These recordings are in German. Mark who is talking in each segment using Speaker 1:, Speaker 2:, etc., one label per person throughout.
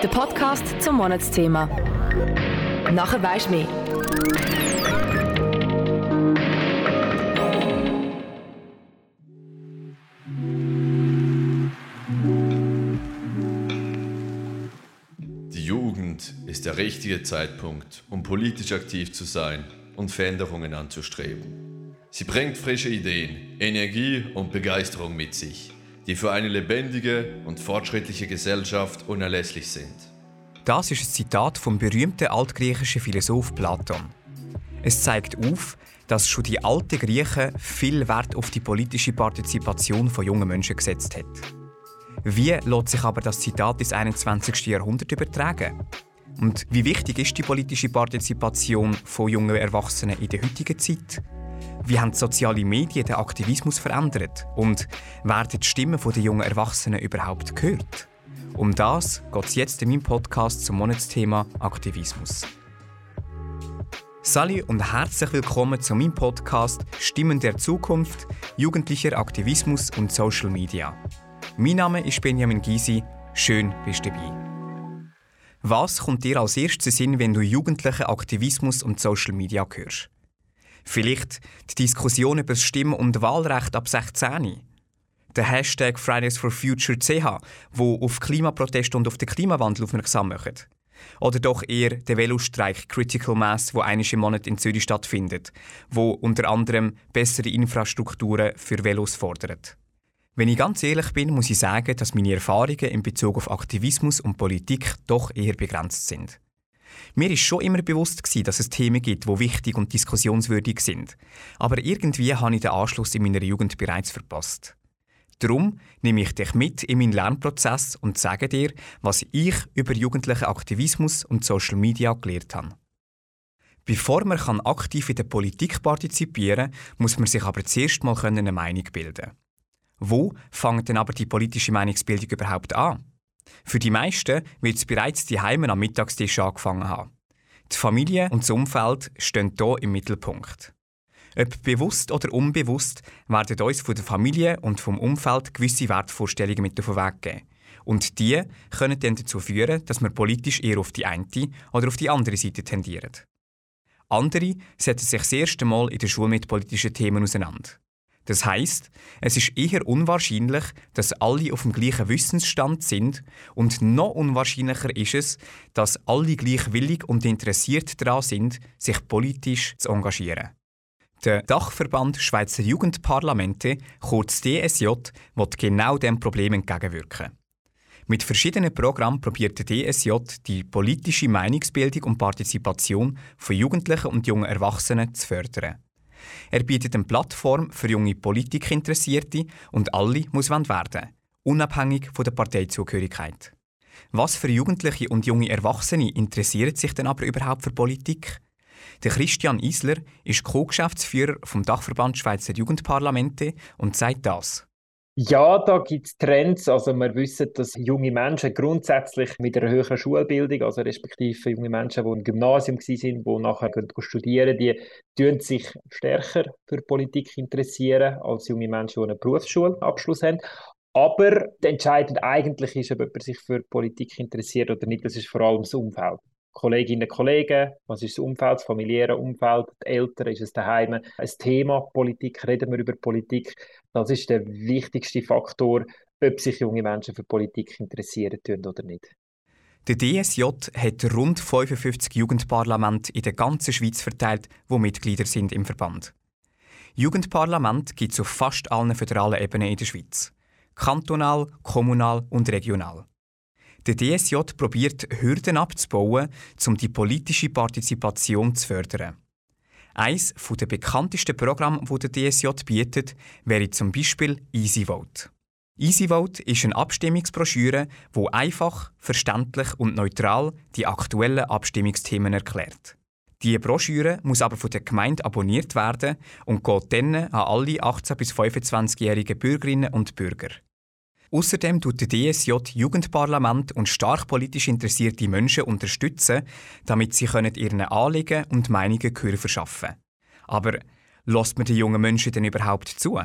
Speaker 1: Der Podcast zum Monatsthema. Nachher weisst mehr.
Speaker 2: Die Jugend ist der richtige Zeitpunkt, um politisch aktiv zu sein und Veränderungen anzustreben. Sie bringt frische Ideen, Energie und Begeisterung mit sich die für eine lebendige und fortschrittliche Gesellschaft unerlässlich sind.
Speaker 3: Das ist ein Zitat vom berühmten altgriechischen Philosoph Platon. Es zeigt auf, dass schon die alten Griechen viel Wert auf die politische Partizipation von jungen Menschen gesetzt hat. Wie lässt sich aber das Zitat ins 21. Jahrhundert übertragen? Und wie wichtig ist die politische Partizipation von jungen Erwachsenen in der heutigen Zeit? Wie haben soziale Medien den Aktivismus verändert? Und werden die Stimmen der jungen Erwachsenen überhaupt gehört? Um das geht es jetzt in meinem Podcast zum Monatsthema Aktivismus. Sali und herzlich willkommen zu meinem Podcast Stimmen der Zukunft, jugendlicher Aktivismus und Social Media. Mein Name ist Benjamin Gysi. Schön, bist du dabei. Was kommt dir als erstes Sinn, wenn du jugendlichen Aktivismus und Social Media hörst? Vielleicht die Diskussion über das Stimm- und Wahlrecht ab 16. Der Hashtag Fridays for Future CH, wo auf Klimaproteste und auf den Klimawandel aufmerksam macht. Oder doch eher der Velostreik Critical Mass, wo einisch im Monat in Zürich stattfindet, wo unter anderem bessere Infrastrukturen für Velos fordert. Wenn ich ganz ehrlich bin, muss ich sagen, dass meine Erfahrungen in Bezug auf Aktivismus und Politik doch eher begrenzt sind. Mir ist schon immer bewusst gewesen, dass es Themen gibt, die wichtig und diskussionswürdig sind. Aber irgendwie habe ich den Anschluss in meiner Jugend bereits verpasst. Darum nehme ich dich mit in meinen Lernprozess und sage dir, was ich über jugendlichen Aktivismus und Social Media gelernt habe. Bevor man aktiv in der Politik partizipieren kann, muss man sich aber zuerst mal eine Meinung bilden. Wo fängt denn aber die politische Meinungsbildung überhaupt an? Für die meisten wird es bereits die Heime am Mittagstisch angefangen haben. Die Familie und das Umfeld stehen hier im Mittelpunkt. Ob bewusst oder unbewusst werden uns von der Familie und vom Umfeld gewisse Wertvorstellungen mit auf den Weg geben. Und die können dann dazu führen, dass wir politisch eher auf die eine oder auf die andere Seite tendieren. Andere setzen sich das erste Mal in der Schule mit politischen Themen auseinander. Das heißt, es ist eher unwahrscheinlich, dass alle auf dem gleichen Wissensstand sind und noch unwahrscheinlicher ist es, dass alle gleich willig und interessiert daran sind, sich politisch zu engagieren. Der Dachverband Schweizer Jugendparlamente, kurz DSJ, wird genau diesem Problem entgegenwirken. Mit verschiedenen Programmen probiert der DSJ die politische Meinungsbildung und Partizipation von Jugendlichen und jungen Erwachsenen zu fördern. Er bietet eine Plattform für junge Politikinteressierte und alle muss werden, unabhängig von der Parteizugehörigkeit. Was für Jugendliche und junge Erwachsene interessieren sich denn aber überhaupt für Politik? Der Christian Isler ist Co-Geschäftsführer vom Dachverband Schweizer Jugendparlamente und sagt das.
Speaker 4: Ja, da gibt es Trends. Also wir wissen, dass junge Menschen grundsätzlich mit einer höheren Schulbildung, also respektive junge Menschen, die im Gymnasium sind, die nachher studieren die tun sich stärker für Politik interessieren als junge Menschen, die einen Berufsschulabschluss haben. Aber entscheidend eigentlich ist, ob jemand sich für Politik interessiert oder nicht, das ist vor allem das Umfeld. Kolleginnen und Kollegen, was ist das Umfeld, das familiäre Umfeld, die Eltern, ist es daheim ein Thema Politik, reden wir über Politik. Das ist der wichtigste Faktor, ob sich junge Menschen für Politik interessieren oder nicht.
Speaker 3: Der DSJ hat rund 55 Jugendparlamente in der ganzen Schweiz verteilt, wo Mitglieder sind im Verband. Jugendparlament gibt es auf fast allen föderalen Ebenen in der Schweiz. Kantonal, kommunal und regional. Der DSJ probiert Hürden abzubauen, um die politische Partizipation zu fördern. Eines der bekanntesten Programme, das der DSJ bietet, wäre zum Beispiel EasyVote. EasyVote ist eine Abstimmungsbroschüre, wo einfach, verständlich und neutral die aktuellen Abstimmungsthemen erklärt. Die Broschüre muss aber von der Gemeinde abonniert werden und geht dann an alle 18- bis 25-jährigen Bürgerinnen und Bürger. Außerdem tut der DSJ Jugendparlament und stark politisch interessierte Menschen unterstützen, damit sie ihren Anliegen und Meinungen Gehör verschaffen Aber lässt man den jungen Menschen denn überhaupt zu?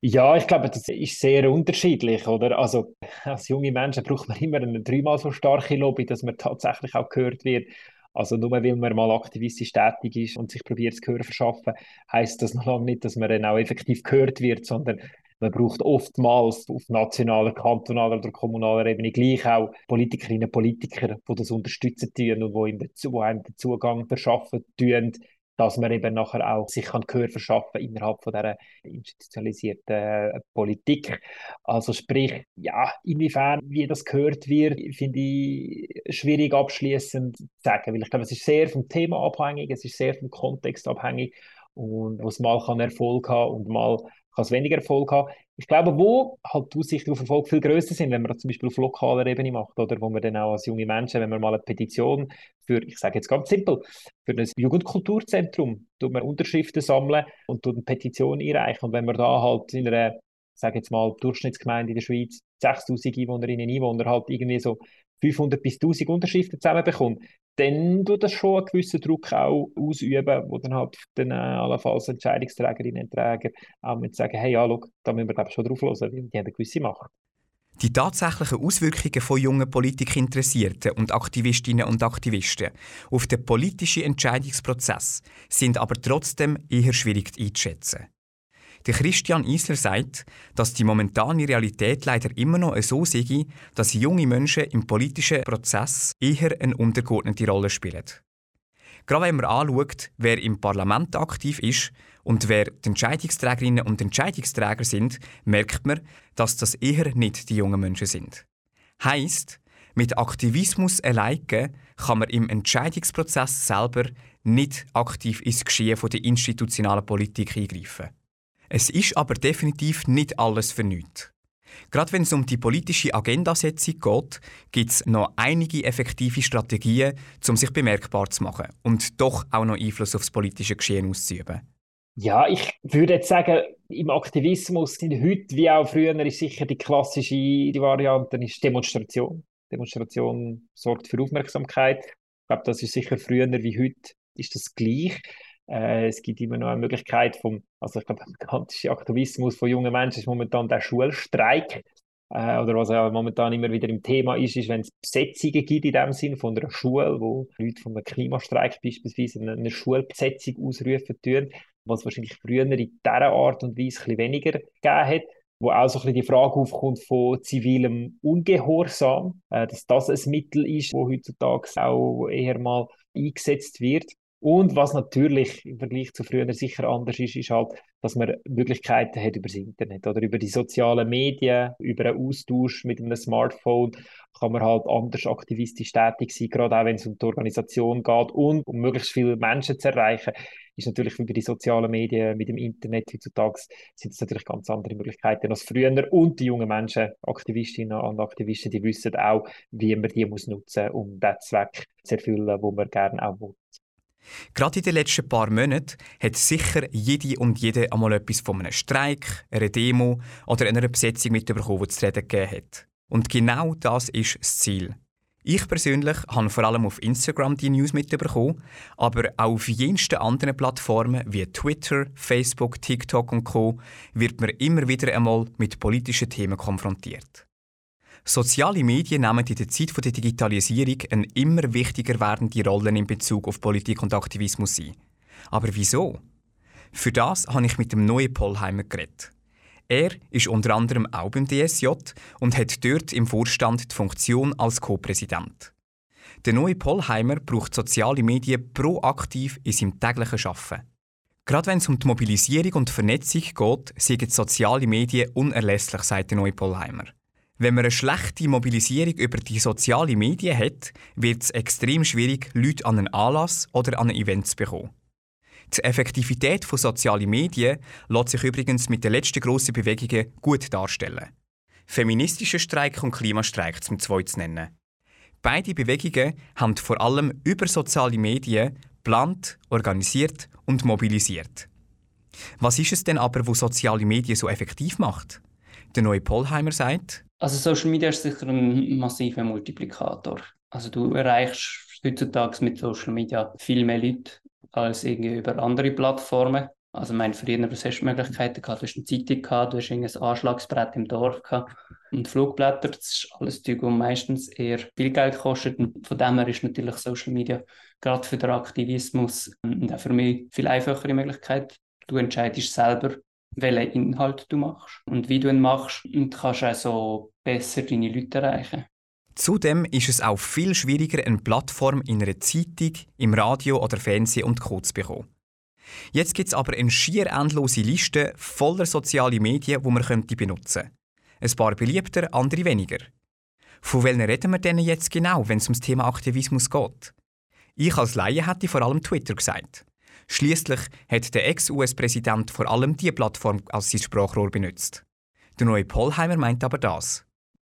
Speaker 4: Ja, ich glaube, das ist sehr unterschiedlich, oder? Also, als junge Menschen braucht man immer eine dreimal so starke Lobby, dass man tatsächlich auch gehört wird. Also nur weil man mal aktivistisch tätig ist und sich probiert, das Gehör verschaffen, heißt das noch lange nicht, dass man dann auch effektiv gehört wird, sondern man braucht oftmals auf nationaler, kantonaler oder kommunaler Ebene gleich auch Politikerinnen und Politiker, die das unterstützen tun und die einem den Zugang verschaffen tun, dass man eben nachher auch sich kann Gehör verschaffen innerhalb von dieser institutionalisierten äh, Politik. Also sprich, ja, inwiefern wie das gehört wird, finde ich schwierig abschließend zu sagen, weil ich glaube, es ist sehr vom Thema abhängig, es ist sehr vom Kontext abhängig und was mal kann Erfolg haben und mal kann es weniger Erfolg haben. Ich glaube, wo halt die Aussichten auf Erfolg viel größer sind, wenn man das zum Beispiel auf lokaler Ebene macht, oder wo man dann auch als junge Menschen, wenn man mal eine Petition für, ich sage jetzt ganz simpel, für ein Jugendkulturzentrum, tut man Unterschriften sammeln und tut eine Petition einreichen. Und wenn man da halt in einer, sage jetzt mal, Durchschnittsgemeinde in der Schweiz 6000 Einwohnerinnen und Einwohner halt irgendwie so 500 bis 1000 Unterschriften zusammenbekommt, dann tut das schon einen gewissen Druck auch ausüben, wo dann halt dann äh, allenfalls Entscheidungsträgerinnen und Träger auch mit sagen, hey, ja, schau, da müssen wir schon drauf hören, weil die haben eine gewisse Macht.
Speaker 3: Die tatsächlichen Auswirkungen von jungen Politikinteressierten und Aktivistinnen und Aktivisten auf den politischen Entscheidungsprozess sind aber trotzdem eher schwierig einzuschätzen. Der Christian Isler sagt, dass die momentane Realität leider immer noch so sei, dass junge Menschen im politischen Prozess eher eine untergeordnete Rolle spielen. Gerade wenn man anschaut, wer im Parlament aktiv ist und wer die Entscheidungsträgerinnen und Entscheidungsträger sind, merkt man, dass das eher nicht die jungen Menschen sind. Heißt, mit Aktivismus alleine kann man im Entscheidungsprozess selber nicht aktiv ins Geschehen der institutionalen Politik eingreifen. Es ist aber definitiv nicht alles für nichts. Gerade wenn es um die politische Agendasetzung geht, gibt es noch einige effektive Strategien, um sich bemerkbar zu machen und doch auch noch Einfluss auf das politische Geschehen auszuüben.
Speaker 4: Ja, ich würde jetzt sagen, im Aktivismus sind heute wie auch früher ist sicher die klassische die Variante ist Demonstration. Demonstration sorgt für Aufmerksamkeit. Ich glaube, das ist sicher früher wie heute ist das gleich. Äh, es gibt immer noch eine Möglichkeit vom, also ich glaube, der bekannteste Aktivismus von jungen Menschen ist momentan der Schulstreik. Äh, oder was ja momentan immer wieder im Thema ist, ist, wenn es Besetzungen gibt in dem Sinn von einer Schule, wo Leute von einem Klimastreik beispielsweise eine, eine Schulbesetzung ausrufen tun, was wahrscheinlich früher in dieser Art und Weise ein bisschen weniger gegeben hat wo auch so ein bisschen die Frage aufkommt von zivilem Ungehorsam, äh, dass das ein Mittel ist, wo heutzutage auch eher mal eingesetzt wird. Und was natürlich im Vergleich zu früher sicher anders ist, ist halt, dass man Möglichkeiten hat über das Internet oder über die sozialen Medien, über einen Austausch mit einem Smartphone kann man halt anders aktivistisch tätig sein, gerade auch wenn es um die Organisation geht und um möglichst viele Menschen zu erreichen, ist natürlich über die sozialen Medien, mit dem Internet heutzutage sind es natürlich ganz andere Möglichkeiten als früher und die jungen Menschen, Aktivistinnen und Aktivisten, die wissen auch, wie man die muss nutzen, um den Zweck zu erfüllen, wo man gerne auch will.
Speaker 3: Gerade in den letzten paar Monaten hat sicher jede und jede einmal etwas von einem Streik, einer Demo oder einer Besetzung mitbekommen, die zu reden gegeben hat. Und genau das ist das Ziel. Ich persönlich habe vor allem auf Instagram die News mitbekommen, aber auch auf jensten anderen Plattformen wie Twitter, Facebook, TikTok und Co. wird man immer wieder einmal mit politischen Themen konfrontiert. Soziale Medien nehmen in der Zeit der Digitalisierung eine immer wichtiger werdende Rolle in Bezug auf Politik und Aktivismus ein. Aber wieso? Für das habe ich mit dem neuen Polheimer geredet. Er ist unter anderem auch beim DSJ und hat dort im Vorstand die Funktion als Co-Präsident. Der neue Polheimer braucht soziale Medien proaktiv in seinem täglichen Arbeiten. Gerade wenn es um die Mobilisierung und Vernetzung geht, sind soziale Medien unerlässlich, sagt der neue Polheimer. Wenn man eine schlechte Mobilisierung über die sozialen Medien hat, wird es extrem schwierig, Leute an einen Anlass oder an ein Event zu bekommen. Die Effektivität von sozialen Medien lässt sich übrigens mit den letzten grossen Bewegungen gut darstellen. Feministischer Streik und Klimastreik zum zwei zu nennen. Beide Bewegungen haben vor allem über soziale Medien geplant, organisiert und mobilisiert. Was ist es denn aber, wo soziale Medien so effektiv macht? Der neue Polheimer sagt,
Speaker 5: also Social Media ist sicher ein massiver Multiplikator. Also du erreichst heutzutage mit Social Media viel mehr Leute als irgendwie über andere Plattformen. Also mein früher was hast du Möglichkeiten gehabt, du hast eine Zeitung gehabt, du hast ein Anschlagsbrett im Dorf gehabt und Flugblätter, das ist alles Zeug, das meistens eher viel Geld kostet und von dem her ist natürlich Social Media gerade für den Aktivismus und auch für mich viel einfachere Möglichkeit. Du entscheidest selber, welchen Inhalt du machst und wie du ihn machst und kannst auch so besser deine Leute erreichen.
Speaker 3: Zudem ist es auch viel schwieriger, eine Plattform in einer Zeitung, im Radio oder Fernsehen und Co. zu bekommen. Jetzt gibt es aber eine schier endlose Liste voller soziale Medien, die man benutzen könnte. Ein paar beliebter, andere weniger. Von welchen reden wir denn jetzt genau, wenn es ums Thema Aktivismus geht? Ich als Laie hätte vor allem Twitter gesagt. Schließlich hat der Ex-US-Präsident vor allem diese Plattform als sein Sprachrohr benutzt. Der neue Polheimer meint aber das.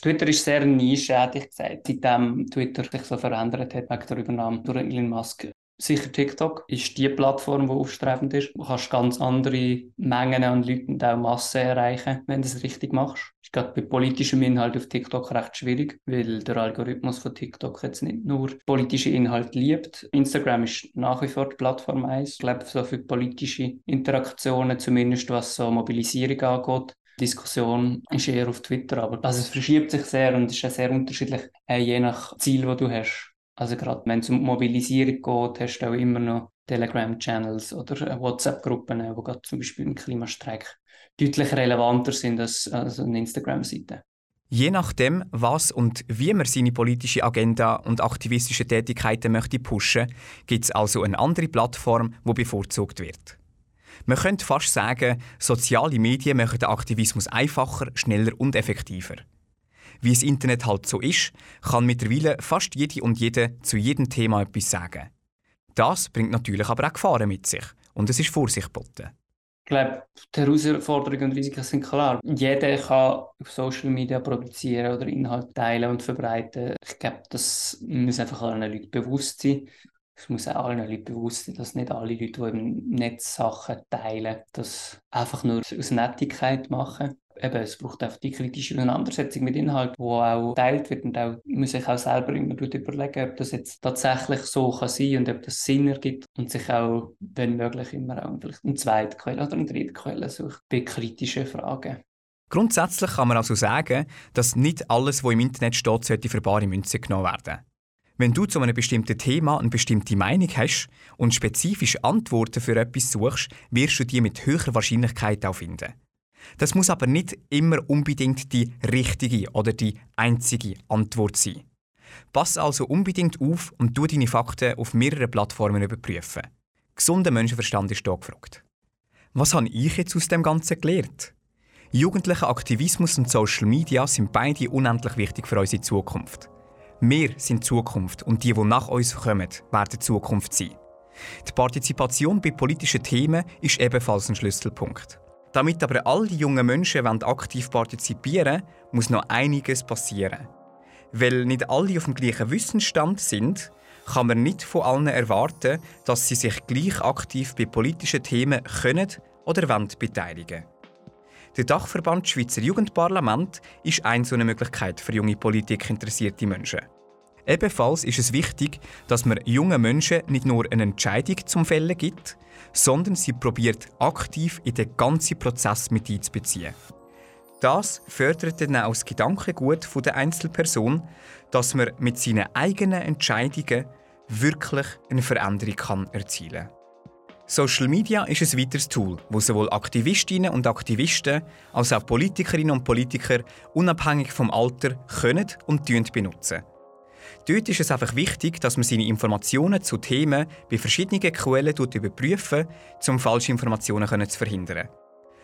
Speaker 5: Twitter ist sehr ich gesagt, seitdem Twitter sich so verändert hat wegen der Übernahme durch Elon Musk. Sicher TikTok ist die Plattform, die aufstrebend ist. Du kannst ganz andere Mengen an Leuten und auch Massen erreichen, wenn du es richtig machst. Gerade bei politischem Inhalt auf TikTok recht schwierig, weil der Algorithmus von TikTok jetzt nicht nur politische Inhalte liebt. Instagram ist nach wie vor die Plattform 1. Ich glaube, so für politische Interaktionen, zumindest was so Mobilisierung angeht, Diskussion ist eher auf Twitter, aber also es verschiebt sich sehr und ist auch sehr unterschiedlich, äh, je nach Ziel, das du hast. Also gerade wenn es um Mobilisierung geht, hast du auch immer noch Telegram-Channels oder WhatsApp-Gruppen, die gerade zum Beispiel im Klimastreik deutlich relevanter sind als, als eine Instagram-Seite.
Speaker 3: Je nachdem, was und wie man seine politische Agenda und aktivistische Tätigkeiten möchte pushen, gibt es also eine andere Plattform, die bevorzugt wird. Man könnte fast sagen, soziale Medien machen den Aktivismus einfacher, schneller und effektiver. Wie das Internet halt so ist, kann mittlerweile fast jede und jede zu jedem Thema etwas sagen. Das bringt natürlich aber auch Gefahren mit sich und es ist Vorsicht geboten.
Speaker 5: Ich glaube, die Herausforderungen und Risiken sind klar. Jeder kann auf Social Media produzieren oder Inhalte teilen und verbreiten. Ich glaube, das muss einfach allen Leuten bewusst sein. Es muss auch allen Leuten bewusst sein, dass nicht alle Leute, die im Netz Sachen teilen, das einfach nur aus Nettigkeit machen eben, es braucht einfach die kritische Auseinandersetzung mit Inhalt, wo auch geteilt wird und auch muss sich auch selber immer überlegen, ob das jetzt tatsächlich so kann sein und ob das Sinn ergibt und sich auch, wenn möglich, immer auch vielleicht eine zweite Quelle oder eine dritte Quelle sucht bei kritischen Fragen.
Speaker 3: Grundsätzlich kann man also sagen, dass nicht alles, was im Internet steht, sollte für bare Münze genommen werden. Wenn du zu einem bestimmten Thema eine bestimmte Meinung hast und spezifisch Antworten für etwas suchst, wirst du die mit höherer Wahrscheinlichkeit auch finden. Das muss aber nicht immer unbedingt die richtige oder die einzige Antwort sein. Pass also unbedingt auf und tu deine Fakten auf mehreren Plattformen überprüfen. Gesunder Menschenverstand ist hier gefragt. Was habe ich jetzt aus dem Ganzen gelernt? Jugendlicher Aktivismus und Social Media sind beide unendlich wichtig für unsere Zukunft. Wir sind Zukunft und die, die nach uns kommen, werden Zukunft sein. Die Partizipation bei politischen Themen ist ebenfalls ein Schlüsselpunkt. Damit aber alle jungen Menschen aktiv partizipieren wollen, muss noch einiges passieren. Weil nicht alle auf dem gleichen Wissensstand sind, kann man nicht von allen erwarten, dass sie sich gleich aktiv bei politischen Themen können oder wollen beteiligen. Der Dachverband Schweizer Jugendparlament ist eine so eine Möglichkeit für junge Politik interessierte Menschen. Ebenfalls ist es wichtig, dass man jungen Menschen nicht nur eine Entscheidung zum Fällen gibt, sondern sie probiert aktiv in den ganzen Prozess mit einzubeziehen. Das fördert dann auch das Gedankengut der Einzelperson, dass man mit seinen eigenen Entscheidungen wirklich eine Veränderung kann erzielen kann. Social Media ist ein weiteres Tool, das sowohl Aktivistinnen und Aktivisten als auch Politikerinnen und Politiker unabhängig vom Alter können und benutzen. Dort ist es einfach wichtig, dass man seine Informationen zu Themen bei verschiedenen Quellen überprüfen um falsche Informationen zu verhindern.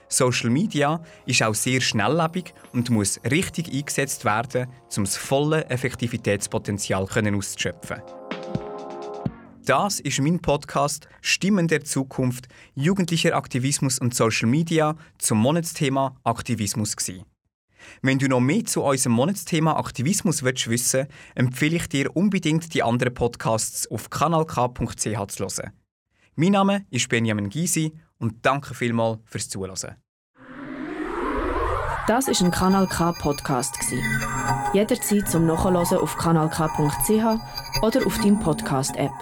Speaker 3: Social Media ist auch sehr schnelllebig und muss richtig eingesetzt werden, um das volle Effektivitätspotenzial auszuschöpfen. Das ist mein Podcast Stimmen der Zukunft, jugendlicher Aktivismus und Social Media zum Monatsthema Aktivismus. Gewesen. Wenn du noch mehr zu unserem Monatsthema Aktivismus willst wissen empfehle ich dir unbedingt die anderen Podcasts auf kanalk.ch zu hören. Mein Name ist Benjamin Gysi und danke vielmals fürs Zuhören.
Speaker 1: Das ist ein Kanal K Podcast Jederzeit zum Nachhören auf kanalk.ch oder auf deinem Podcast App.